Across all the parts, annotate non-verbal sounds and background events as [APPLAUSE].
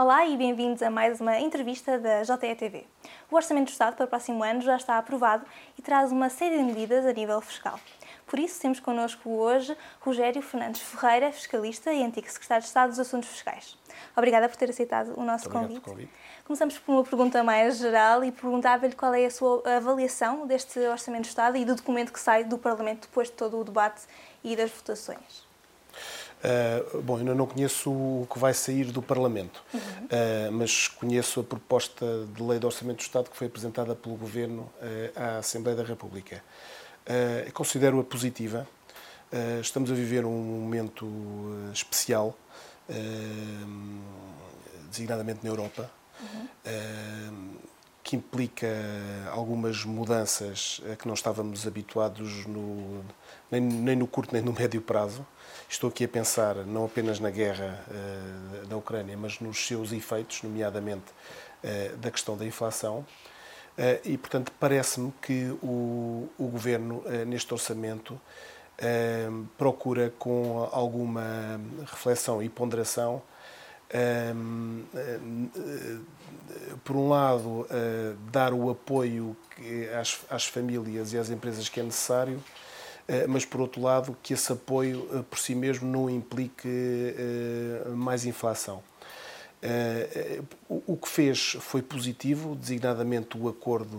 Olá e bem-vindos a mais uma entrevista da JETV. O Orçamento do Estado para o próximo ano já está aprovado e traz uma série de medidas a nível fiscal. Por isso, temos connosco hoje Rogério Fernandes Ferreira, fiscalista e antigo secretário de Estado dos Assuntos Fiscais. Obrigada por ter aceitado o nosso convite. convite. Começamos por uma pergunta mais geral e perguntava-lhe qual é a sua avaliação deste Orçamento do Estado e do documento que sai do Parlamento depois de todo o debate e das votações. Uh, bom, ainda não conheço o que vai sair do Parlamento, uhum. uh, mas conheço a proposta de lei de Orçamento do Estado que foi apresentada pelo Governo uh, à Assembleia da República. considero-a positiva. estamos a viver um momento especial, designadamente na Europa, uhum. que implica algumas mudanças a que não estávamos habituados no, nem, nem no curto nem no médio prazo. Estou aqui a pensar não apenas na guerra uh, da Ucrânia, mas nos seus efeitos, nomeadamente uh, da questão da inflação. Uh, e, portanto, parece-me que o, o Governo, neste orçamento, procura, com alguma reflexão e ponderação, por um lado, dar o apoio às, às famílias e às empresas que é necessário, mas por outro lado que esse apoio eh, por si mesmo não implique eh, mais inflação. O que fez foi positivo, designadamente o acordo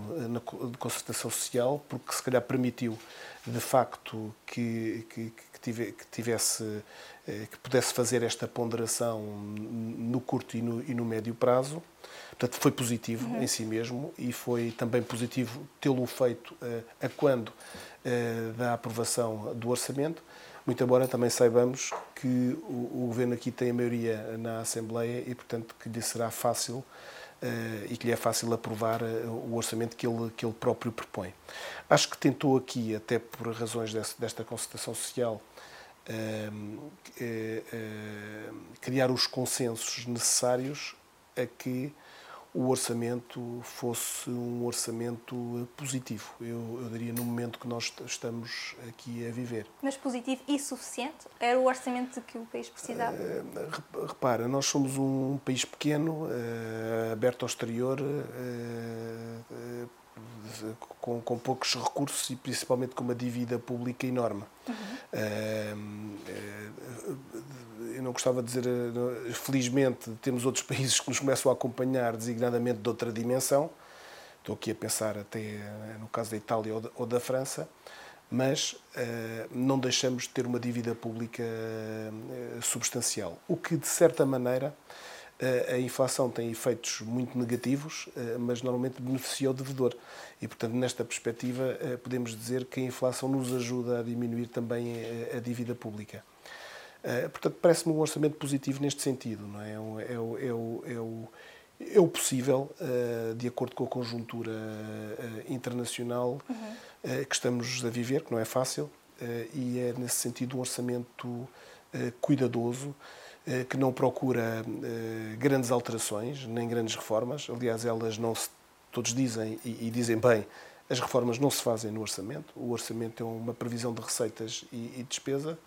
de concertação social, porque se calhar permitiu de facto que, que, que tivesse que pudesse fazer esta ponderação no curto e no, e no médio prazo. Portanto, foi positivo uhum. em si mesmo e foi também positivo tê-lo feito a quando eh, da aprovação do orçamento, muito embora também saibamos que o, governo aqui tem a maioria na Assembleia e, portanto, que lhe será fácil eh, e que lhe é fácil aprovar eh, o orçamento que ele, que ele próprio propõe. Acho que tentou aqui, até por razões desta concertação social, criar os consensos necessários a que o orçamento fosse um orçamento positivo, eu, eu, diria, no momento que nós estamos aqui a viver. Mas positivo e suficiente? Era o orçamento que o país precisava? Uh, repara, nós somos um país pequeno, uh, aberto ao exterior, uh, com, com, poucos recursos e principalmente com uma dívida pública enorme. Uhum. eu não gostava de dizer, eh, felizmente, temos outros [LAUGHS] países que nos começam a acompanhar designadamente de outra dimensão. Estou aqui a pensar até eh, no caso da Itália ou da, França, mas não deixamos de ter uma dívida pública substancial, o que de certa maneira a inflação tem efeitos muito negativos, eh, mas normalmente beneficia o devedor. E, portanto, nesta perspectiva, eh, podemos dizer que a inflação nos ajuda a diminuir também eh, a dívida pública. Portanto, parece-me um orçamento positivo neste sentido. Não é? É, o, é, o, é, o, é o possível, de acordo com a conjuntura internacional uhum. que estamos a viver, que não é fácil, e é, nesse sentido, um orçamento cuidadoso, que não procura eh, grandes alterações, nem grandes reformas. Aliás, elas não se, todos dizem e, dizem bem, as reformas não se fazem no orçamento. O orçamento é uma previsão de receitas e, e despesa,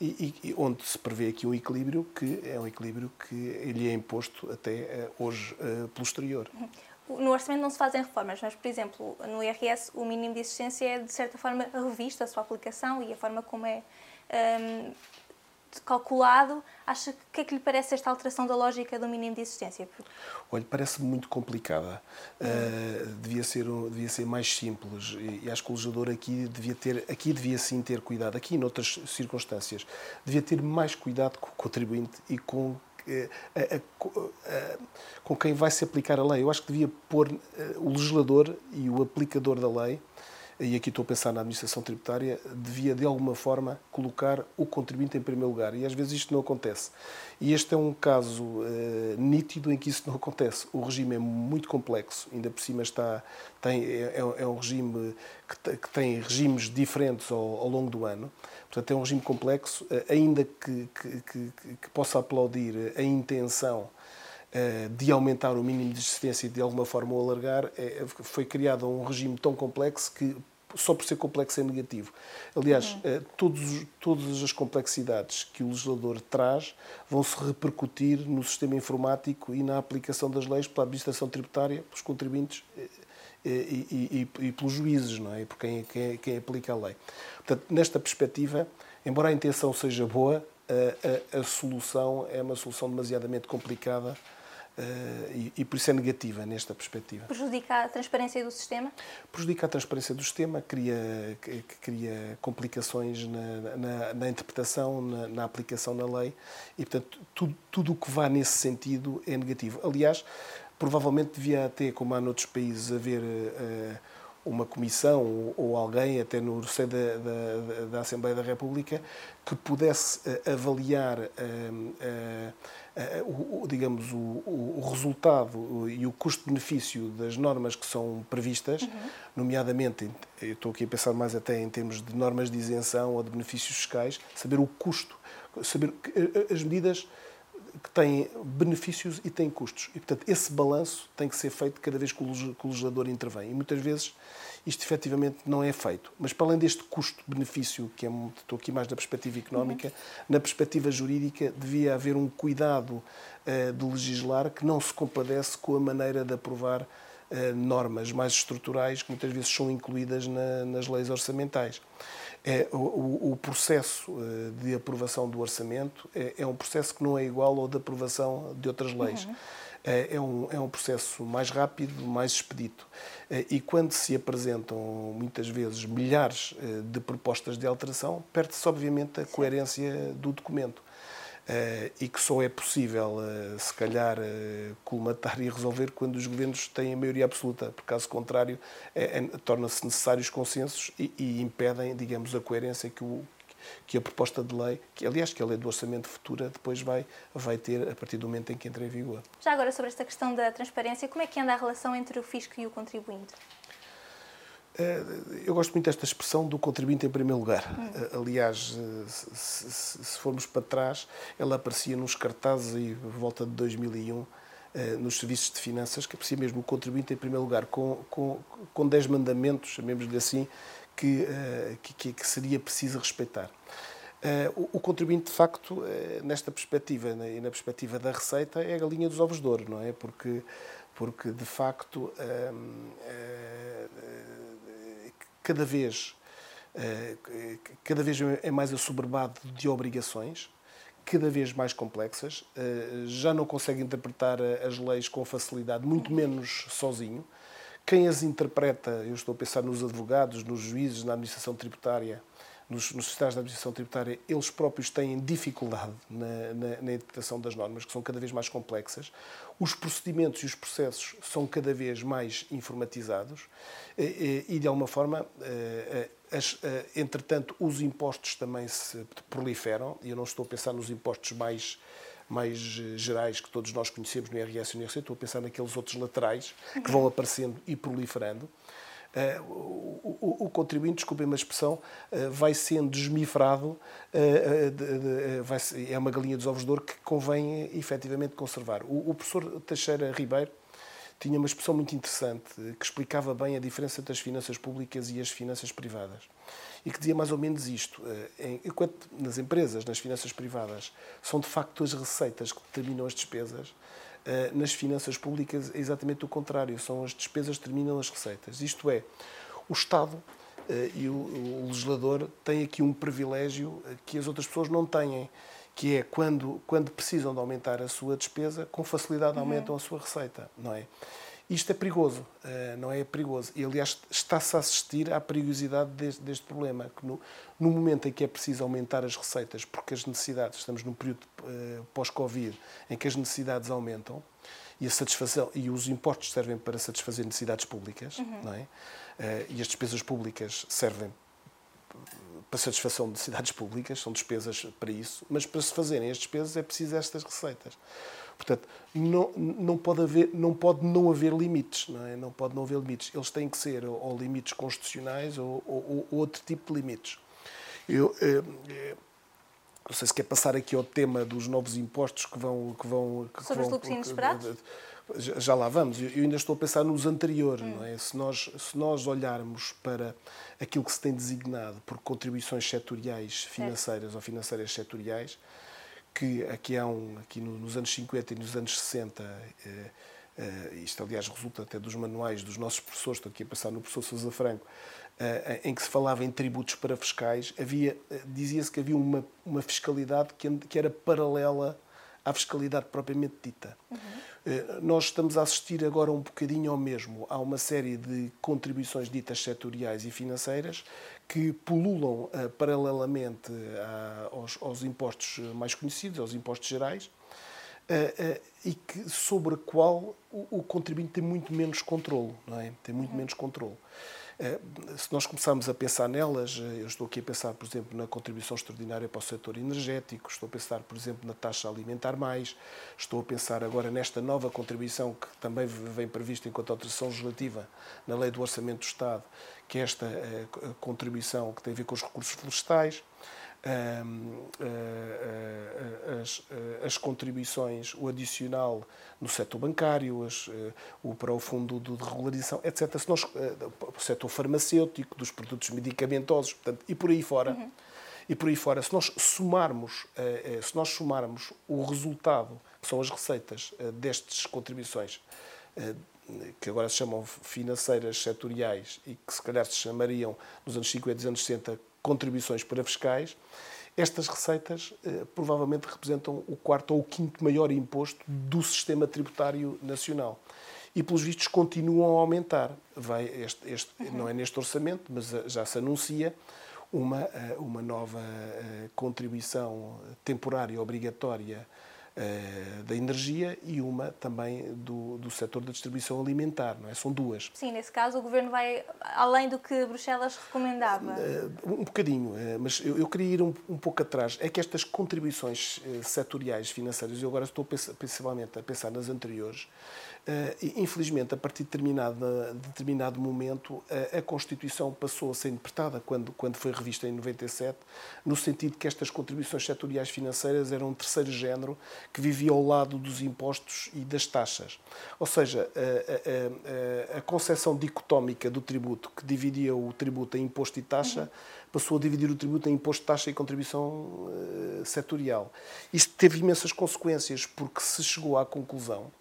e, e, onde se prevê aqui um equilíbrio que é um equilíbrio que lhe é imposto até eh, hoje pelo exterior. No orçamento não se fazem reformas, mas, por exemplo, no IRS o mínimo de existência é, de certa forma, revisto, a sua aplicação e a forma como é um, calculado, acha que que é que lhe parece esta alteração da lógica do mínimo de existência? Olha, parece-me muito complicada. Uh, devia, ser, devia ser mais simples e, acho que o legislador aqui devia ter, aqui devia sim ter cuidado, aqui noutras circunstâncias, devia ter mais cuidado com o contribuinte e com eh, com quem vai se aplicar a lei. Eu acho que devia pôr eh, o legislador e o aplicador da lei e aqui estou a pensar na administração tributária, devia de alguma forma colocar o contribuinte em primeiro lugar. E às vezes isto não acontece. E este é um caso uh, nítido em que isso não acontece. O regime é muito complexo, ainda por cima está, tem, é, é, é um regime que, que, tem regimes diferentes ao, ao, longo do ano. Portanto, é um regime complexo, uh, ainda que, que, que, possa aplaudir a intenção eh, de aumentar o mínimo de existência e de alguma forma o alargar, foi criado um regime tão complexo que só por ser complexo é negativo. Aliás, uhum. Eh, todos, todas as complexidades que o legislador traz vão se repercutir no sistema informático e na aplicação das leis pela administração tributária, pelos contribuintes eh, e, e, e, e pelos juízes, não é? E por quem, quem, quem, aplica a lei. Portanto, nesta perspectiva, embora a intenção seja boa, a, a, a solução é uma solução demasiadamente complicada e, e, por isso é negativa nesta perspectiva. Prejudica a transparência do sistema? Prejudica a transparência do sistema, cria, cria complicações na, na, na interpretação, na, na, aplicação na lei e, portanto, tudo, tudo o que vá nesse sentido é negativo. Aliás, provavelmente devia até, como há noutros países, haver. Uh, uma comissão ou, alguém, até no seio da, da, da, Assembleia da República, que pudesse uh, avaliar uh, uh, o, digamos, o, o, resultado e o custo-benefício das normas que são previstas, uhum. nomeadamente, eu estou aqui a pensar mais até em termos de normas de isenção ou de benefícios fiscais, saber o custo, saber as medidas que têm benefícios e têm custos. E, portanto, esse balanço tem que ser feito cada vez que o legislador intervém. E muitas vezes isto efetivamente não é feito. Mas para além deste custo-benefício, que é, estou aqui mais na perspectiva económica, uhum. na perspectiva jurídica devia haver um cuidado uh, de legislar que não se compadece com a maneira de aprovar uh, normas mais estruturais que muitas vezes são incluídas na, nas leis orçamentais. É, o, o, processo uh, de aprovação do orçamento é, é, um processo que não é igual ao de aprovação de outras leis. Uhum. É, é, um, é um processo mais rápido, mais expedito. Eh, e quando se apresentam muitas vezes milhares eh, de propostas de alteração, perde-se obviamente a coerência do documento. Uh, e que só é possível, uh, se calhar, uh, colmatar e resolver quando os governos têm a maioria absoluta, porque caso contrário, é, é, torna-se necessários consensos e, e, impedem, digamos, a coerência que o, que a proposta de lei, que aliás que a lei do orçamento futura depois vai, vai ter a partir do momento em que entra em vigor. Já agora sobre esta questão da transparência, como é que anda a relação entre o fisco e o contribuinte? Eh, eu gosto muito desta expressão do contribuinte em primeiro lugar. Hum. Aliás, eh, se, formos para trás, ela aparecia nos cartazes aí, volta de 2001, nos serviços de finanças, que aparecia mesmo o contribuinte em primeiro lugar, com, com, com 10 mandamentos, chamemos-lhe assim, que, eh, que, que seria preciso respeitar. Eh, o, contribuinte, de facto, eh, nesta perspectiva e na perspectiva da receita, é a galinha dos ovos de ouro, não é? Porque, porque de facto, ehm, cada vez, cada vez é mais assoberbado de obrigações, cada vez mais complexas, já não consegue interpretar as leis com facilidade, muito menos sozinho. Quem as interpreta, eu estou a pensar nos advogados, nos juízes, na administração tributária, nos, nos da administração tributária, eles próprios têm dificuldade na, na, na, interpretação das normas, que são cada vez mais complexas. Os procedimentos e os processos são cada vez mais informatizados. E, e de alguma forma, eh, eh, as, eh, entretanto, os impostos também se proliferam, e eu não estou a pensar nos impostos mais mais eh, gerais que todos nós conhecemos no IRS e no IRC, estou a pensar naqueles outros laterais que vão aparecendo e proliferando. Uh, o, o, o, contribuinte, desculpem a expressão, uh, vai sendo desmifrado, uh, de, de, vai, é uma galinha dos ovos de ouro que convém efetivamente conservar. O, o professor Teixeira Ribeiro tinha uma expressão muito interessante que explicava bem a diferença entre as finanças públicas e as finanças privadas e que dizia mais ou menos isto. Eh, enquanto nas empresas, nas finanças privadas, são de facto as receitas que determinam as despesas, eh, nas finanças públicas é exatamente o contrário, são as despesas que determinam as receitas. Isto é, o Estado eh, e o legislador têm aqui um privilégio que as outras pessoas não têm, que é quando, quando precisam de aumentar a sua despesa, com facilidade uhum. aumentam a sua receita, não é? Isto é perigoso, eh, não é perigoso. E, aliás, está-se a assistir à perigosidade deste, deste problema, que no, no, momento em que é preciso aumentar as receitas, porque as necessidades, estamos num período uh, pós-Covid, em que as necessidades aumentam, e a satisfação e os impostos servem para satisfazer necessidades públicas, uhum. não é? Uh, e as despesas públicas servem para satisfação de necessidades públicas, são despesas para isso, mas para se fazerem as despesas é preciso estas receitas. Portanto, não, não, pode haver, não pode não haver limites, não, é? não pode não haver limites. Eles têm que ser ou limites constitucionais ou, ou, ou outro tipo de limites. Eu, eh, eh, não sei se quer passar aqui ao tema dos novos impostos que vão... Que vão que Sobre vão, os lucros inesperados? Já lá vamos. Eu ainda estou a pensar nos anteriores, hum. não é? Se nós, se nós olharmos para aquilo que se tem designado por contribuições setoriais financeiras ou financeiras setoriais, que aqui há um, aqui nos anos 50 e nos anos 60, eh, eh, isto aliás resulta até dos manuais dos nossos professores, estou aqui a passar no professor Sousa Franco, eh, em que se falava em tributos para fiscais, havia, dizia-se que havia uma, uma fiscalidade que, que era paralela à fiscalidade propriamente dita. Uhum. Nós estamos a assistir agora um bocadinho ao mesmo. Há uma série de contribuições ditas setoriais e financeiras que pululam uh, paralelamente uh, aos, aos, impostos mais conhecidos, aos impostos gerais, uh, e que, sobre a qual o, o, contribuinte tem muito menos controle, não é? Tem muito uhum. menos controle. Eh, se nós começarmos a pensar nelas, eh, eu estou aqui a pensar, por exemplo, na contribuição extraordinária para o setor energético, estou a pensar, por exemplo, na taxa alimentar mais, estou a pensar agora nesta nova contribuição que também vem prevista enquanto alteração legislativa na Lei do Orçamento do Estado, que é esta eh, contribuição que tem a ver com os recursos florestais. Eh, eh, as, eh, as, contribuições, o adicional no setor bancário, as, o para o fundo de regularização, etc. Se nós, o setor farmacêutico, dos produtos medicamentosos, portanto, e por aí fora. Uhum. E por aí fora, se nós somarmos, se nós somarmos o resultado, que são as receitas destas contribuições, que agora se chamam financeiras setoriais e que se calhar se chamariam nos anos 50 e nos anos 60 contribuições para fiscais, estas receitas eh, provavelmente representam o quarto ou o quinto maior imposto do sistema tributário nacional. E, pelos vistos, continuam a aumentar. Vai este, este uhum. Não é neste orçamento, mas eh, já se anuncia uma, eh, uma nova eh, contribuição temporária obrigatória da energia e uma também do, do setor da distribuição alimentar, não é? São duas. Sim, nesse caso o Governo vai além do que Bruxelas recomendava. Eh, um bocadinho, eh, mas eu, eu queria ir um, um, pouco atrás. É que estas contribuições setoriais financeiras, eu agora estou principalmente a pensar nas anteriores, infelizmente, a partir de determinado, de determinado momento, a, a Constituição passou a ser interpretada, quando, quando foi revista em 97, no sentido que estas contribuições setoriais financeiras eram um terceiro género que vivia ao lado dos impostos e das taxas. Ou seja, a, a, a, concepção dicotómica do tributo, que dividia o tributo em imposto e taxa, uhum. passou a dividir o tributo em imposto, taxa e contribuição uh, setorial. Isto teve imensas consequências, porque se chegou à conclusão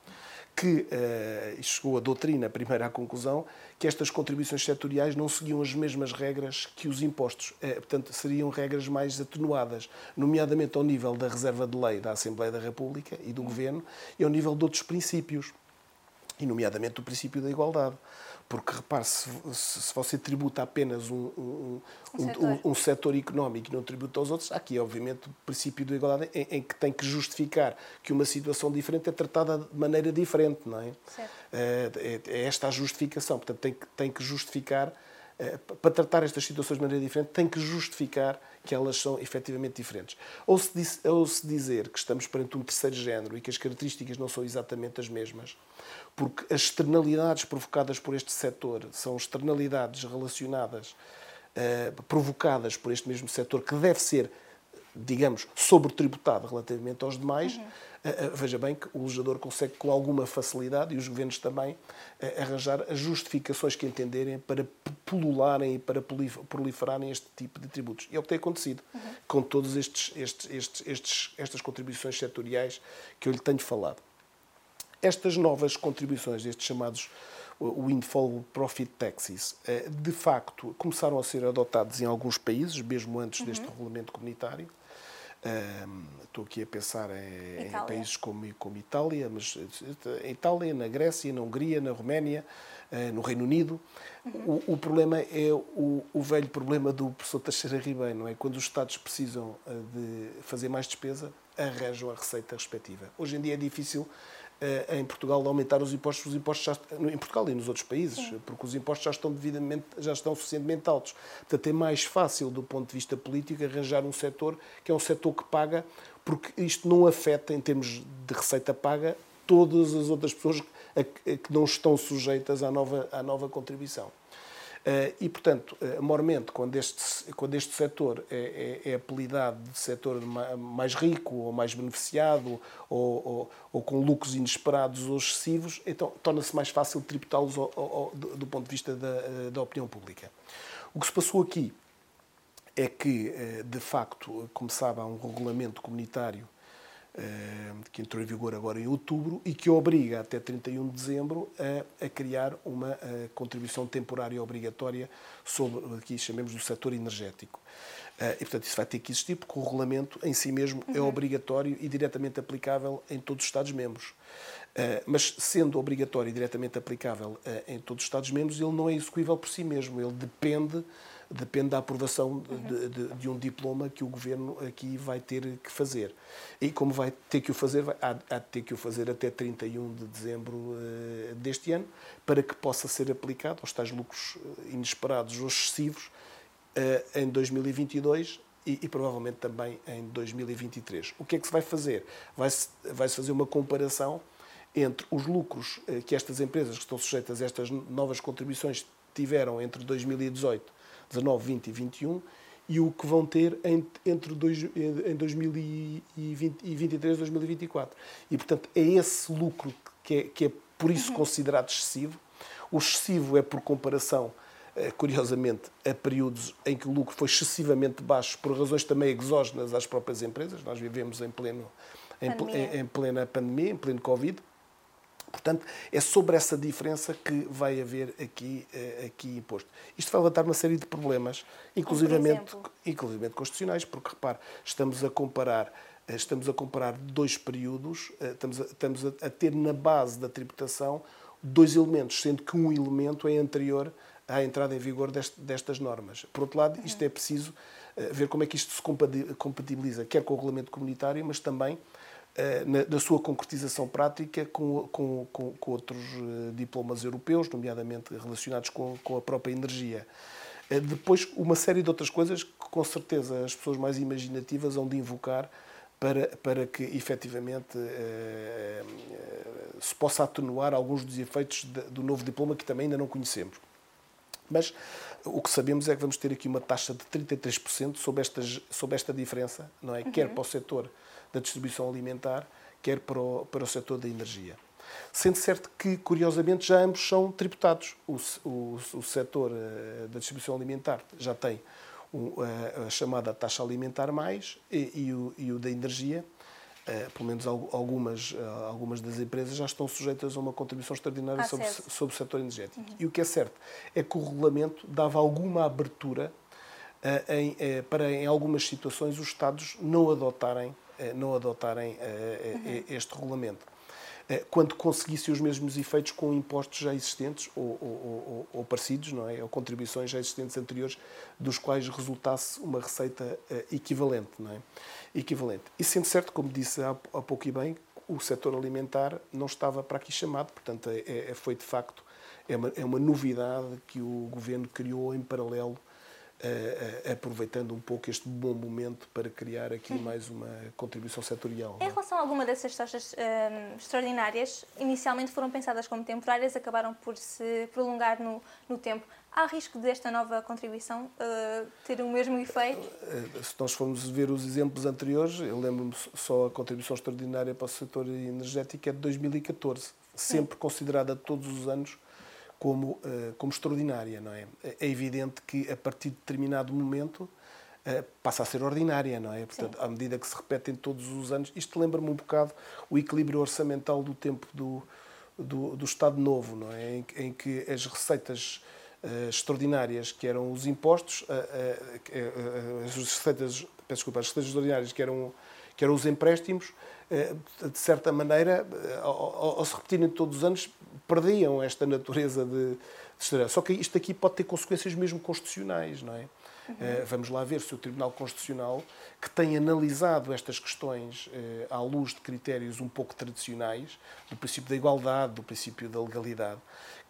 que uh, chegou a doutrina primeiro à conclusão que estas contribuições setoriais não seguiam as mesmas regras que os impostos. Uh, portanto, seriam regras mais atenuadas, nomeadamente ao nível da reserva de lei da Assembleia da República e do Governo e ao nível de outros princípios, e nomeadamente o princípio da igualdade. Porque, repare, se, se você tributa apenas um, um, um, setor. um, setor económico e não tributa aos outros, há aqui, obviamente, o princípio da igualdade em, em, que tem que justificar que uma situação diferente é tratada de maneira diferente, não é? É, é, é esta a justificação. Portanto, tem que, tem que justificar, para tratar estas situações de maneira diferente, tem que justificar que elas são efetivamente diferentes. Ou se, diz, ou se dizer que estamos perante um terceiro género e que as características não são exatamente as mesmas, porque as externalidades provocadas por este setor são externalidades relacionadas, eh, provocadas por este mesmo setor, que deve ser, digamos, sobretributado relativamente aos demais. Uhum. Uh, veja bem que o legislador consegue com alguma facilidade, e os governos também, uh, arranjar as justificações que entenderem para pulularem e para proliferarem este tipo de tributos. E é o que tem acontecido uhum. com todas estes, estes, estes, estes, estas contribuições setoriais que eu lhe tenho falado. Estas novas contribuições, estes chamados windfall profit taxes, eh, de facto começaram a ser adotados em alguns países, mesmo antes uhum. deste regulamento comunitário. Estou aqui a pensar em, em países como, como Itália, mas em Itália, na Grécia, na Hungria, na Roménia, eh, no Reino Unido. Uhum. O, o, problema é o, o, velho problema do professor Teixeira Ribeiro, não é? Quando os Estados precisam eh, de fazer mais despesa, arranjam a receita respectiva. Hoje em dia é difícil eh, em Portugal de aumentar os impostos, os impostos já, em Portugal e nos outros países, Sim. porque os impostos já estão devidamente, já estão suficientemente altos. Portanto, é mais fácil do ponto de vista político arranjar um setor que é um setor que paga, porque isto não afeta em termos de receita paga todas as outras pessoas que não estão sujeitas à nova, à nova contribuição. Uh, e, portanto, uh, mormente, quando este, quando este setor é, é, é apelidado de setor mais rico ou mais beneficiado ou, ou, ou com lucros inesperados ou excessivos, então torna-se mais fácil tributá-los do, ponto de vista da, da opinião pública. O que se passou aqui é que, de facto, há um regulamento comunitário eh, que entrou em vigor agora em outubro e que obriga até 31 de dezembro a, a criar uma a contribuição temporária obrigatória sobre, aqui chamemos do setor energético. Eh, e, portanto, isso vai ter que existir porque o regulamento em si mesmo é uhum. é obrigatório e diretamente aplicável em todos os Estados-membros. Eh, mas, sendo obrigatório e diretamente aplicável em todos os Estados-membros, ele não é execuível por si mesmo. Ele depende depende da aprovação de, de, de, um diploma que o governo aqui vai ter que fazer. E como vai ter que o fazer, vai, há, há de ter que o fazer até 31 de dezembro uh, deste ano, para que possa ser aplicado aos tais lucros eh, inesperados ou excessivos uh, em 2022 e, e, provavelmente também em 2023. O que é que se vai fazer? Vai-se vai -se fazer uma comparação entre os lucros que estas empresas que estão sujeitas a estas novas contribuições tiveram entre 2018 19, 20 e 21 e o que vão ter entre dois, em 2023 e 2024. E, portanto, é esse lucro que é, que é por isso uhum. considerado excessivo. O excessivo é por comparação, eh, curiosamente, a períodos em que o lucro foi excessivamente baixo, por razões também exógenas às próprias empresas. Nós vivemos em, pleno, em, pandemia. em plena pandemia, em pleno Covid. Portanto, é sobre essa diferença que vai haver aqui, eh, aqui imposto. Isto vai levantar uma série de problemas, inclusivamente, inclusivamente constitucionais, porque, repare, estamos a comparar eh, estamos a comparar dois períodos, eh, estamos a, estamos a ter na base da tributação dois elementos, sendo que um elemento é anterior à entrada em vigor deste, destas normas. Por outro lado, isto é preciso ver como é que isto se compatibiliza, quer com o regulamento comunitário, mas também na, na, sua concretização prática com, com, com, com outros eh, diplomas europeus, nomeadamente relacionados com, com a própria energia. Eh, depois, uma série de outras coisas que, com certeza, as pessoas mais imaginativas hão de invocar para, para que, efetivamente, se possa atenuar alguns dos efeitos do novo diploma que também ainda não conhecemos. Mas o que sabemos é que vamos ter aqui uma taxa de 33% sobre, estas, sobre esta diferença, não é? Uhum. Quer para o setor da distribuição alimentar, quer para o, para o setor da energia. Sendo certo que, curiosamente, já ambos são tributados. O, o, o setor uh, da distribuição alimentar já tem uh, a chamada taxa alimentar mais e, e, o, e o da energia, uh, pelo menos algumas, algumas das empresas já estão sujeitas a uma contribuição extraordinária sobre, sobre o setor energético. Uhum. E o que é certo é que o regulamento dava alguma abertura em, para, em algumas situações, os Estados não adotarem eh, não adotarem eh, eh, este regulamento. Quando conseguissem os mesmos efeitos com impostos já existentes ou, ou, ou, ou, parecidos, não é? ou contribuições já existentes anteriores, dos quais resultasse uma receita equivalente. Não é? equivalente. E sendo certo, como disse há, há pouco e bem, o setor alimentar não estava para aqui chamado, portanto, é, é, foi de facto é uma, é uma novidade que o governo criou em paralelo aproveitando um pouco este bom momento para criar aqui mais uma contribuição setorial. Em é? relação a alguma dessas taxas um, extraordinárias, inicialmente foram pensadas como temporárias, acabaram por se prolongar no, no tempo. Há risco desta nova contribuição uh, ter o mesmo efeito? Se nós formos ver os exemplos anteriores, eu lembro-me só a contribuição extraordinária para o setor energético é de 2014, sempre considerada todos os anos como, eh, como extraordinária, não é? É evidente que a partir de determinado momento eh, passa a ser ordinária, não é? Portanto, Sim. à medida que se repetem todos os anos, isto lembra-me um bocado o equilíbrio orçamental do tempo do, do, do Estado Novo, não é? Em, em que as receitas uh, extraordinárias, que eram os impostos, uh, uh, as receitas, peço desculpa, as receitas extraordinárias, que eram, que eram os empréstimos, de certa maneira, ao, ao se repetirem todos os anos, perdiam esta natureza de, de Só que isto aqui pode ter consequências mesmo constitucionais, não é? Uhum. Uh, vamos lá ver se o Tribunal Constitucional, que tem analisado estas questões uh, à luz de critérios um pouco tradicionais, do princípio da igualdade, do princípio da legalidade,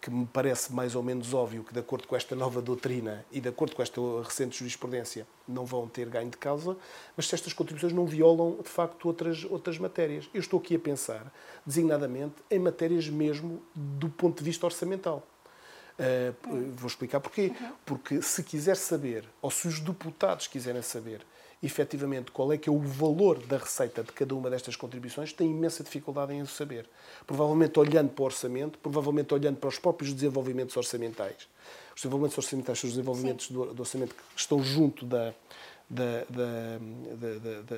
que me parece mais ou menos óbvio que, de acordo com esta nova doutrina e de acordo com esta recente jurisprudência, não vão ter ganho de causa, mas se estas contribuições não violam, de facto, outras, outras matérias. Eu estou aqui a pensar, designadamente, em matérias mesmo do ponto de vista orçamental. Uh, vou explicar porquê. Uhum. Porque se quiser saber, ou se os deputados quiserem saber, efetivamente qual é que é o valor da receita de cada uma destas contribuições, tem imensa dificuldade em o saber. Provavelmente olhando para o orçamento, provavelmente olhando para os próprios desenvolvimentos orçamentais. Os desenvolvimentos orçamentais são os desenvolvimentos do, do orçamento que estão junto da, da, da, da,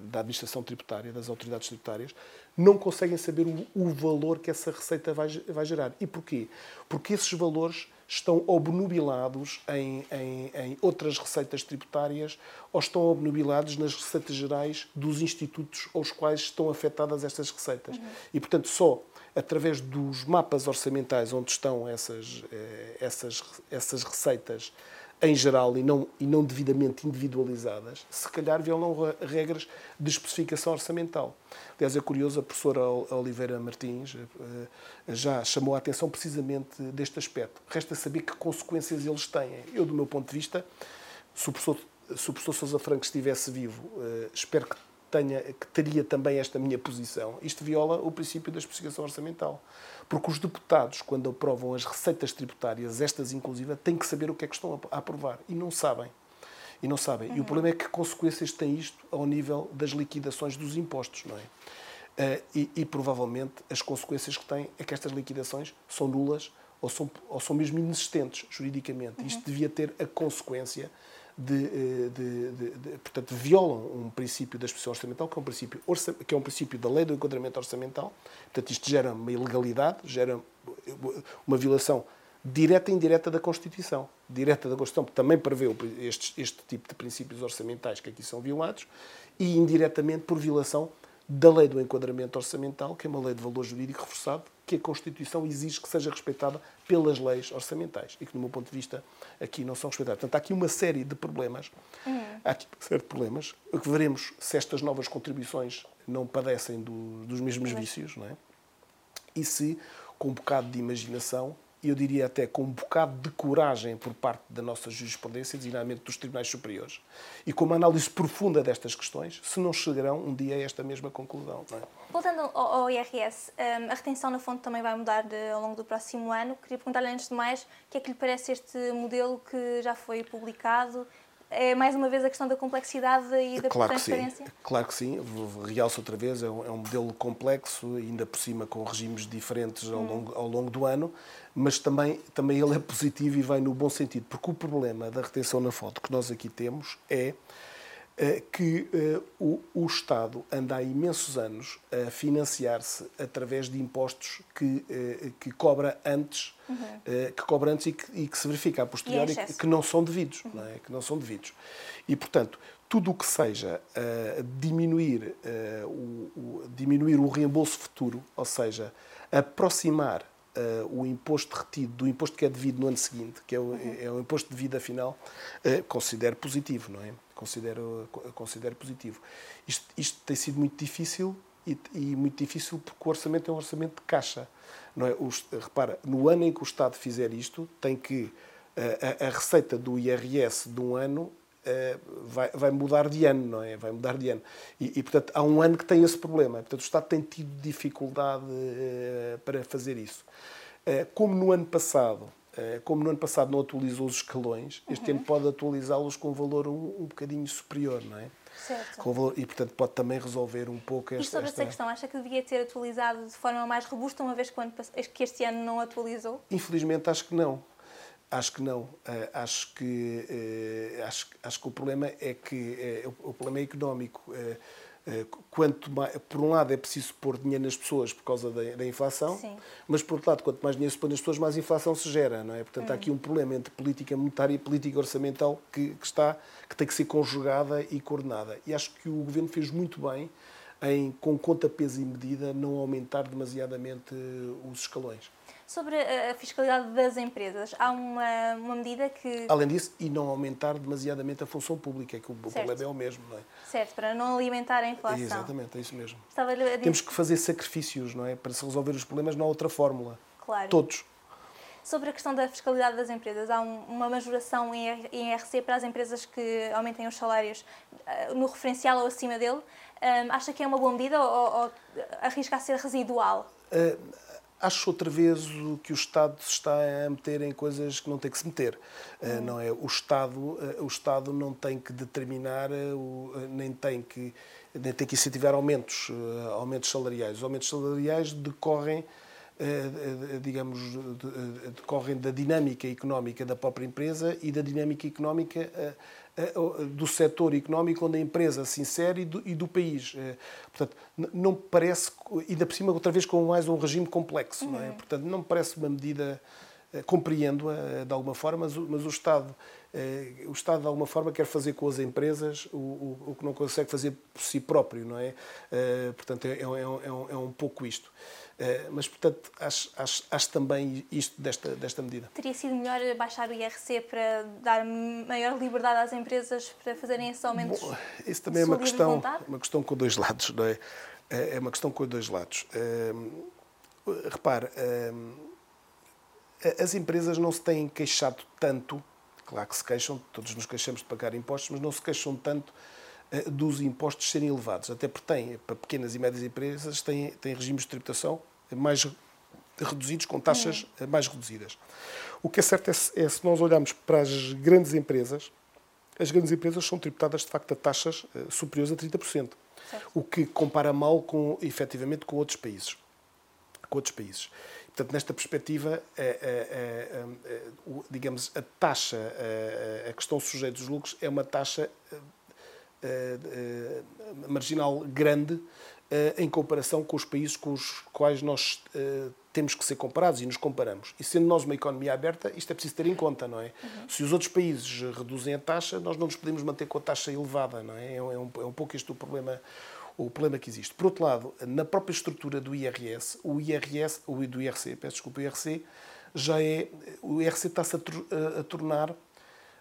da, administração tributária, das autoridades tributárias, não conseguem saber o, o, valor que essa receita vai, vai gerar. E porquê? Porque esses valores estão obnubilados em, em, em, outras receitas tributárias ou estão obnubilados nas receitas gerais dos institutos aos quais estão afetadas estas receitas. Uhum. E, portanto, só através dos mapas orçamentais onde estão essas, eh, essas, essas receitas em geral e não, e não devidamente individualizadas, se calhar violam regras de especificação orçamental. Aliás, é curioso, a professora Oliveira Martins eh, já chamou a atenção precisamente deste aspecto. Resta saber que consequências eles têm. Eu, do meu ponto de vista, se o professor, se o professor Sousa Franco estivesse vivo, eh, espero que tenha, que teria também esta minha posição. Isto viola o princípio da especificação orçamental. Porque os deputados, quando aprovam as receitas tributárias, estas inclusive, têm que saber o que é que estão a aprovar. E não sabem. E não sabem. Uhum. E o uhum. problema é que consequências tem isto ao nível das liquidações dos impostos, não é? Uh, e, e, provavelmente as consequências que tem é que estas liquidações são nulas ou são, ou são mesmo inexistentes juridicamente. Uhum. Isto devia ter a consequência de, eh, de, de, de, portanto, violam um princípio da expressão orçamental, que é um princípio, que é um princípio da lei do enquadramento orçamental. Portanto, isto gera uma ilegalidade, gera uma violação direta e indireta da Constituição. Direta da Constituição, que também prevê este, este tipo de princípios orçamentais que aqui são violados, e indiretamente por violação da lei do enquadramento orçamental, que é uma lei de valor jurídico reforçado, que a Constituição exige que seja respeitada pelas leis orçamentais e que, do meu ponto de vista, aqui não são respeitadas. Portanto, há aqui uma série de problemas. Uhum. Há aqui uma série de problemas. O que veremos se estas novas contribuições não padecem do, dos mesmos vícios, não é? E se, com um bocado de imaginação, eu diria até com um bocado de coragem por parte da nossa jurisprudência, designadamente dos tribunais superiores, e com uma análise profunda destas questões, se não chegarão um dia a esta mesma conclusão. É? Voltando ao, IRS, hum, a retenção na fonte também vai mudar ao longo do próximo ano. Queria perguntar-lhe, antes de mais, o que é que lhe parece este modelo que já foi publicado é mais uma vez a questão da complexidade e da claro transparência? Que sim. Claro que sim, realço outra vez, é um, é um, modelo complexo, ainda por cima com regimes diferentes ao, hum. longo, ao longo do ano, mas também, também ele é positivo e vai no bom sentido, porque o problema da retenção na foto que nós aqui temos é que uh, o, o, Estado anda há imensos anos a financiar-se através de impostos que, uh, que cobra antes, uhum. uh, que cobra antes e que, e que se verifica a posteriori que, que não são devidos, uhum. não é? que não são devidos. E portanto tudo o que seja diminuir o, o, diminuir o reembolso futuro, ou seja, aproximar Uh, o imposto retido do imposto que é devido no ano seguinte, que é o, uhum. é o imposto de vida final, uh, considero positivo, não é? Considero, considero positivo. Isto, isto tem sido muito difícil e, e, muito difícil porque o orçamento é um orçamento de caixa. Não é? O, repara, no ano em que o Estado fizer isto, tem que a, a receita do IRS de um ano vai, vai, mudar de ano, não é? Vai mudar de ano. E, e, portanto, há um ano que tem esse problema. Portanto, o Estado tem tido dificuldade para fazer isso. como no ano passado eh, como no ano passado não atualizou os escalões, este uhum. ano pode atualizá-los com um valor um, um bocadinho superior, não é? Certo. Valor, e, portanto, pode também resolver um pouco esta... E sobre esta questão, acha que devia ter atualizado de forma mais robusta, uma vez que, este ano não atualizou? Infelizmente, acho que não. Acho que não. Uh, acho, que, uh, acho, acho que o problema é que o, o problema é económico. Eh, quanto mais, por um lado é preciso pôr dinheiro nas pessoas por causa da, da inflação, Sim. mas por outro lado, quanto mais dinheiro se põe nas pessoas, mais inflação se gera, não é? Portanto, há aqui um problema entre política monetária e política orçamental que, que, está, que tem que ser conjugada e coordenada. E acho que o Governo fez muito bem em, com conta, peso e medida, não aumentar demasiadamente os escalões. Sobre a fiscalidade das empresas, há uma, uma medida que. Além disso, e não aumentar demasiadamente a função pública, é que o certo. problema é o mesmo, não é? Certo, para não alimentar a inflação. exatamente, é isso mesmo. A... Temos que fazer sacrifícios, não é? Para se resolver os problemas, não há outra fórmula. Claro. Todos. Sobre a questão da fiscalidade das empresas, há um, uma majoração em IRC para as empresas que aumentem os salários uh, no referencial ou acima dele. Um, acha que é uma boa medida ou, ou arrisca a ser residual? Uh, acho outra vez que o Estado se está a meter em coisas que não tem que se meter. Uhum. Não é? O Estado, o Estado não tem que determinar, nem tem que, nem tem que incentivar aumentos, aumentos salariais. Os aumentos salariais decorrem digamos, decorrem da dinâmica económica da própria empresa e da dinâmica económica do setor económico onde a empresa se insere e do, e do país. Eh, portanto, não me parece, ainda por cima, outra vez com mais um regime complexo, não é? Uhum. Portanto, não me parece uma medida, eh, compreendo-a eh, de alguma forma, mas, mas o Estado o Estado, de alguma forma, quer fazer com as empresas o, o, o que não consegue fazer por si próprio, não é? Portanto, é, é, é, um, é um pouco isto. Eh, mas, portanto, acho, acho, acho, também isto desta, desta medida. Teria sido melhor baixar o IRC para dar maior liberdade às empresas para fazerem esses aumentos? Bom, isso também é uma questão, uma questão com dois lados, não é? É, é uma questão com dois lados. repare, as empresas não se têm queixado tanto, claro que se queixam, todos nos queixamos de pagar impostos, mas não se queixam tanto eh, dos impostos serem elevados. Até porque têm, para pequenas e médias empresas, têm, têm regimes de tributação mais reduzidos, com taxas hum. mais reduzidas. O que é certo é, é, se nós olharmos para as grandes empresas, as grandes empresas são tributadas, de facto, a taxas uh, superiores a 30%. Certo. O que compara mal, com, efetivamente, com outros países. Com outros países. Portanto, nesta perspectiva, é, digamos, a taxa a que estão sujeitos os lucros é uma taxa eh, eh, marginal grande eh, em comparação com os países com os quais nós temos que ser comparados e nos comparamos. E sendo nós uma economia aberta, isto é preciso ter em conta, não é? Uhum. Se os outros países reduzem a taxa, nós não nos podemos manter com a taxa elevada, não é? É um, é um pouco este o problema, o problema que existe. Por outro lado, na própria estrutura do IRS, o IRS, o do IRC, peço desculpa, o IRC, já é, o IRC está-se a, a tornar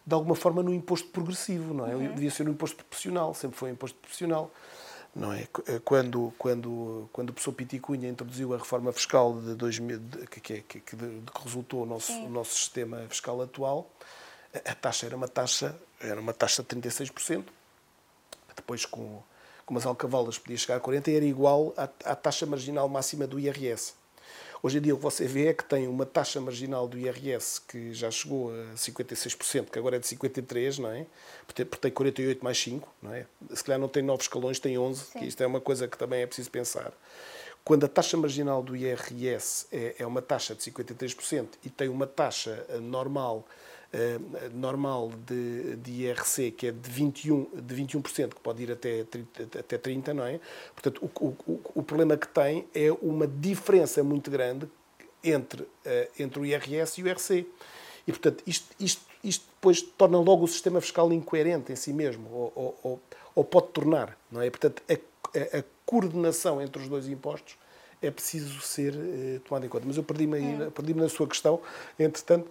de alguma forma no imposto progressivo, não é? Uhum. Devia ser um imposto proporcional, sempre foi um imposto proporcional. Não é? Eh, quando, quando, quando o professor Piti Cunha introduziu a reforma fiscal de 2000, que, que, que, que resultou o nosso, o nosso sistema fiscal atual, a taxa era uma taxa, era uma taxa de 36%, depois com, com umas alcavalas podia chegar a 40% e era igual à, à taxa marginal máxima do IRS. Hoje em dia o que você vê é que tem uma taxa marginal do IRS que já chegou a 56%, que agora é de 53%, não é? Porque tem 48 mais 5, não é? Se calhar não tem 9 escalões, tem 11, Sim. que isto é uma coisa que também é preciso pensar. Quando a taxa marginal do IRS é, é uma taxa de 53% e tem uma taxa eh, normal normal de, de IRC, que é de 21%, de 21% que pode ir até 30, até 30 não é? Portanto, o, o, o problema que tem é uma diferença muito grande entre, uh, entre o IRS e o IRC. E, portanto, isto, isto, isto depois torna logo o sistema fiscal incoerente em si mesmo, ou, ou, ou pode tornar, não é? Portanto, a, a, coordenação entre os dois impostos é preciso ser uh, tomada em conta. Mas eu perdi-me hum. perdi na sua questão, entretanto,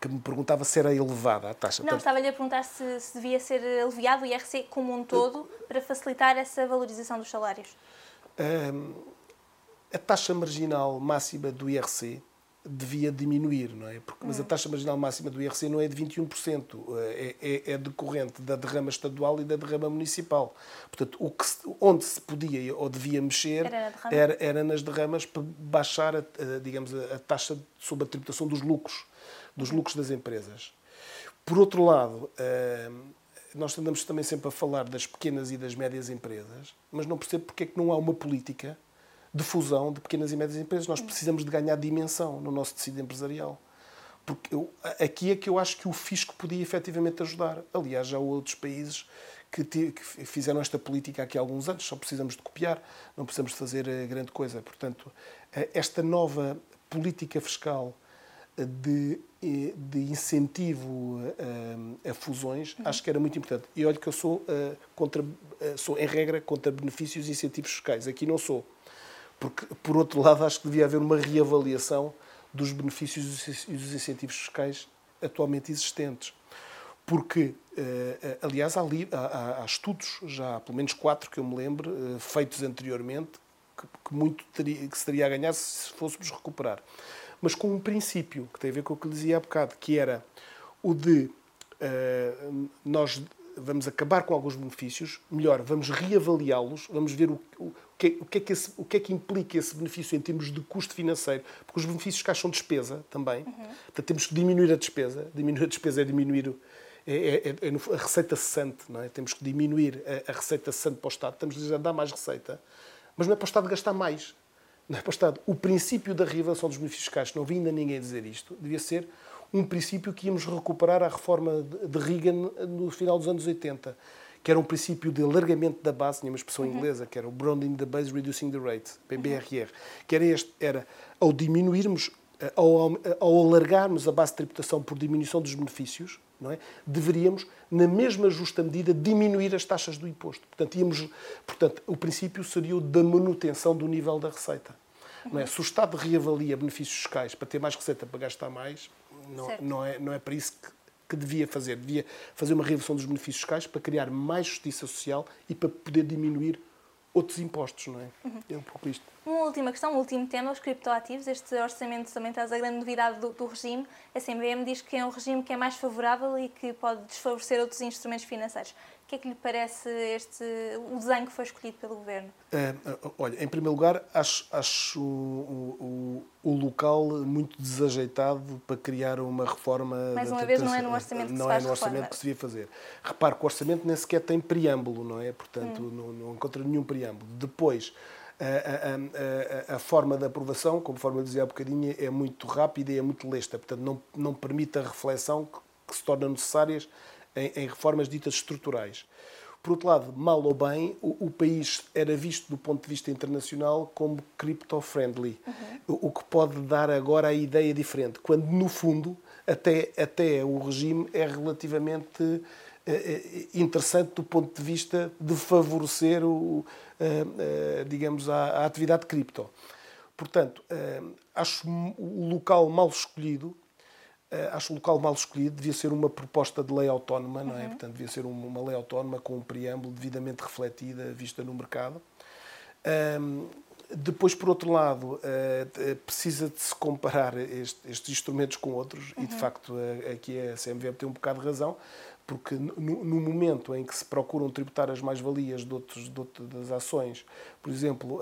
que me perguntava se era elevada a taxa. Não, estava-lhe a perguntar se, se, devia ser aliviado o IRC como um todo para facilitar essa valorização dos salários. A taxa marginal máxima do IRC devia diminuir, não é? Porque, mas a hum. taxa marginal máxima do IRC não é de 21%, é, é, é decorrente da derrama estadual e da derrama municipal. Portanto, o que onde se podia ou devia mexer era, era, era nas derramas para baixar, a, a digamos, a, a taxa sobre a tributação dos lucros dos lucros das empresas. Por outro lado, eh, nós andamos também sempre a falar das pequenas e das médias empresas, mas não percebo porque é que não há uma política de fusão de pequenas e médias empresas. Nós precisamos de ganhar dimensão no nosso tecido empresarial. Porque eu, aqui é que eu acho que o fisco podia efetivamente ajudar. Aliás, já há outros países que, que, fizeram esta política aqui há alguns anos, só precisamos de copiar, não precisamos de fazer eh, grande coisa. Portanto, eh, esta nova política fiscal de, de incentivo a, a fusões, uhum. acho que era muito importante. E olha que eu sou, uh, contra, uh, sou, em regra, contra benefícios e incentivos fiscais. Aqui não sou. Porque, por outro lado, acho que devia haver uma reavaliação dos benefícios e dos incentivos fiscais atualmente existentes. Porque, uh, aliás, há, há, há, estudos, já há pelo menos quatro que eu me lembro, feitos anteriormente, que, que muito teria, que se teria a ganhar se fôssemos recuperar mas com um princípio que tem a ver com o que dizia há bocado, que era o de uh, nós vamos acabar com alguns benefícios, melhor, vamos reavaliá-los, vamos ver o, o, que, o, que é que esse, o que é que implica esse benefício em termos de custo financeiro? Porque os benefícios fiscais são despesa também. Uhum. Portanto, temos que diminuir a despesa. Diminuir a despesa é diminuir é, é, é, é a receita cessante, não é? Temos que diminuir a, a receita cessante para o Estado. Estamos a dar mais receita, mas não é para o Estado gastar mais. É para o princípio da reavaliação dos benefícios fiscais, não vi ainda ninguém dizer isto, devia ser um princípio que íamos recuperar à reforma de Reagan no final dos anos 80, que era um princípio de alargamento da base, tinha uma expressão uhum. inglesa, que era o Broadening the Base, Reducing the Rate, BRR, uhum. que era este, era ao diminuirmos, ao, ao alargarmos a base de tributação por diminuição dos benefícios, não é? deveríamos, na mesma justa medida, diminuir as taxas do imposto. Portanto, íamos, portanto, o princípio seria o da manutenção do nível da receita. Não é? Se o Estado reavalia benefícios fiscais para ter mais receita para gastar mais, não, não, é, não é para isso que, que devia fazer. Devia fazer uma revisão dos benefícios fiscais para criar mais justiça social e para poder diminuir outros impostos, não é? Uhum. É um pouco isto. Uma última questão, um último tema, os criptoativos. Este orçamento também traz a grande novidade do, do, regime. A CMBM diz que é um regime que é mais favorável e que pode desfavorecer outros instrumentos financeiros. O que é que lhe parece este, o desenho que foi escolhido pelo Governo? É, olha, em primeiro lugar, acho, acho o, o, o, local muito desajeitado para criar uma reforma... Mais uma vez, não é no orçamento que não se faz Não é no orçamento que se devia fazer. Repare que o orçamento nem sequer tem preâmbulo, não é? Portanto, hum. não, não encontra nenhum preâmbulo. Depois, a, a, a, forma de aprovação, conforme eu dizia há bocadinho, é muito rápida e é muito lesta. Portanto, não, não permite a reflexão que, que se torna necessárias em, em, reformas ditas estruturais. Por outro lado, mal ou bem, o, o, país era visto do ponto de vista internacional como crypto-friendly, uhum. o, o, que pode dar agora a ideia diferente, quando no fundo até, até o regime é relativamente eh, eh, interessante do ponto de vista de favorecer o, eh, digamos, a, a atividade cripto. Portanto, acho o local mal escolhido acho o local mal escolhido, devia ser uma proposta de lei autónoma, não é? Uhum. Portanto, devia ser uma lei autónoma com um preâmbulo devidamente refletida, vista no mercado. Um, depois, por outro lado, uh, precisa de se comparar este, estes instrumentos com outros, uhum. e de uhum. facto uh, aqui a CMVM tem um bocado de razão, porque no, no momento em que se procuram tributar as mais-valias de, outros, de outras das ações, por exemplo,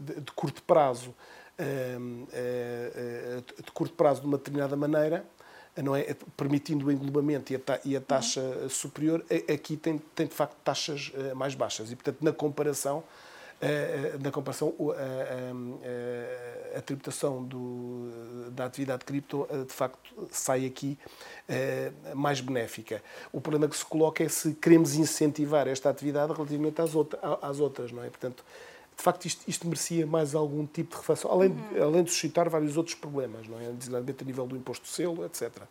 de, de curto prazo, de curto prazo de uma determinada maneira, não é? permitindo o englobamento e a, taxa superior, aqui tem, tem de facto taxas eh, mais baixas. E, portanto, na comparação, eh, eh, na comparação a, tributação do, da atividade cripto, de facto, sai aqui mais benéfica. O problema que se coloca é se queremos incentivar esta atividade relativamente às outras, não é? Portanto, de facto isto, isto, merecia mais algum tipo de reflexão, além, uhum. de, além de suscitar vários outros problemas, não é? designadamente a nível do imposto de selo, etc. Uh,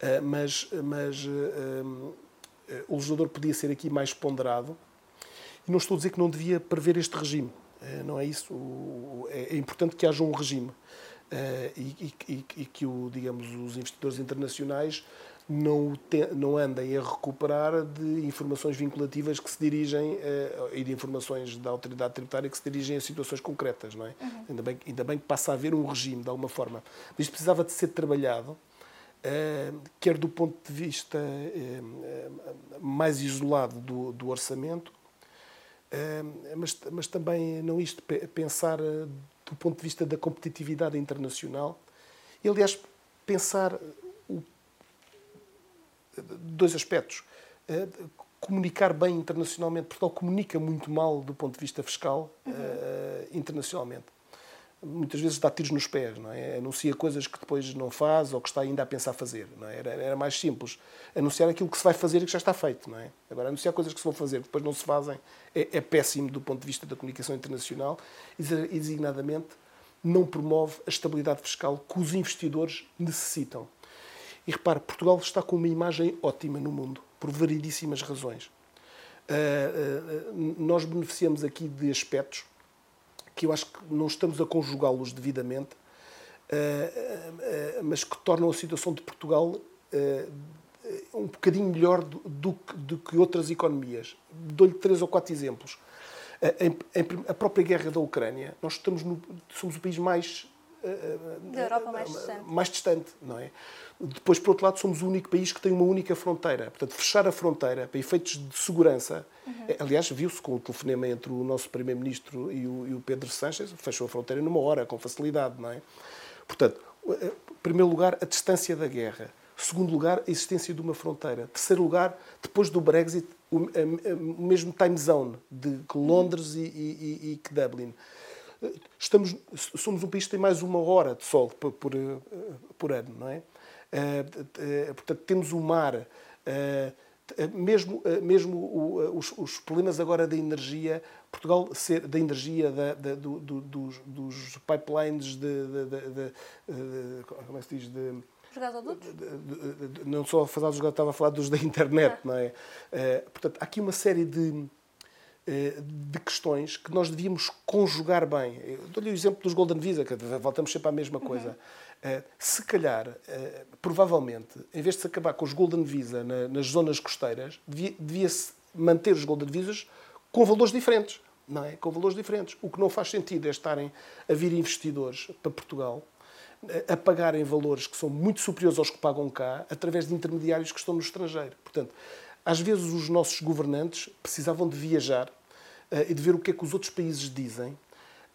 eh, mas mas uh, uh, o legislador podia ser aqui mais ponderado e não estou a dizer que não devia prever este regime, não é isso. O, é, é, importante que haja um regime e, e, e, que o, digamos, os investidores internacionais não, te, não andem a recuperar de informações vinculativas que se dirigem uh, e de informações da autoridade tributária que se dirigem a situações concretas, não é? Uhum. Ainda, bem, ainda bem que passa a haver um regime, de alguma forma. Mas isto precisava de ser trabalhado, uh, quer do ponto de vista uh, mais isolado do, do orçamento, mas, mas também, não isto, pensar do ponto de vista da competitividade internacional e, aliás, pensar dois aspectos. Eh, comunicar bem internacionalmente. Portugal comunica muito mal do ponto de vista fiscal uhum. internacionalmente. Muitas vezes dá tiros nos pés, não é? Anuncia coisas que depois não faz ou que está ainda a pensar fazer. Não é? era, era mais simples anunciar aquilo que se vai fazer e que já está feito, não é? Agora, anunciar coisas que se vão fazer que depois não se fazem é, é péssimo do ponto de vista da comunicação internacional e, designadamente, não promove a estabilidade fiscal que os investidores necessitam. E repare, Portugal está com uma imagem ótima no mundo, por variedíssimas razões. Uh, uh, nós beneficiamos aqui de aspectos que eu acho que não estamos a conjugá-los devidamente, uh, mas que tornam a situação de Portugal um bocadinho melhor do, do, do que outras economias. Dou-lhe três ou quatro exemplos. A, a própria guerra da Ucrânia, nós estamos no, somos o país mais da Europa mais distante. mais distante, não é? Depois, por outro lado, somos o único país que tem uma única fronteira. Portanto, fechar a fronteira para efeitos de segurança. Uhum. Aliás, viu-se com o telefonema entre o nosso Primeiro-Ministro e, e o, Pedro Sánchez, fechou a fronteira numa hora, com facilidade, não é? Portanto, em primeiro lugar, a distância da guerra. Segundo lugar, a existência de uma fronteira. Terceiro lugar, depois do Brexit, o, mesmo time zone de Londres e, e, e que Dublin. Estamos, somos um país que tem mais uma hora de sol por, por, por ano, não é? Uh, portanto, temos o mar. Mesmo, mesmo os, os, problemas agora da energia, Portugal ser da energia da, da, do, do, dos, dos, pipelines de, de, de, como é que se diz de não só a falar dos estava a falar dos da internet, ah. não é? portanto, há aqui uma série de de questões que nós devíamos conjugar bem. Dou-lhe o exemplo dos Golden Visa, que voltamos sempre à mesma coisa. Uhum. Uh, se calhar, uh, provavelmente, em vez de se acabar com os Golden Visa na, nas zonas costeiras, devia-se manter os Golden Visas com valores diferentes. Não é? Com valores diferentes. O que não faz sentido é estarem a vir investidores para Portugal a pagarem valores que são muito superiores aos que pagam cá, através de intermediários que estão no estrangeiro. Portanto, às vezes os nossos governantes precisavam de viajar e de ver o que é que os outros países dizem,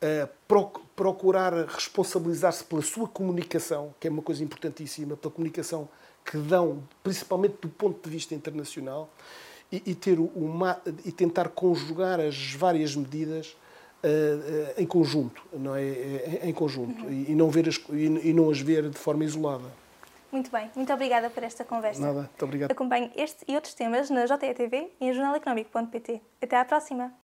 uh, procurar responsabilizar-se pela sua comunicação, que é uma coisa importantíssima, pela comunicação que dão, principalmente do ponto de vista internacional, e, ter uma, e tentar conjugar as várias medidas Uh, uh, em conjunto, não é? Em, conjunto uhum. e, e, não ver as, e, e, não as ver de forma isolada. Muito bem, muito obrigada por esta conversa. Nada, muito obrigado. Acompanhe este e outros temas na JETV e em jornaleconómico.pt. Até à próxima!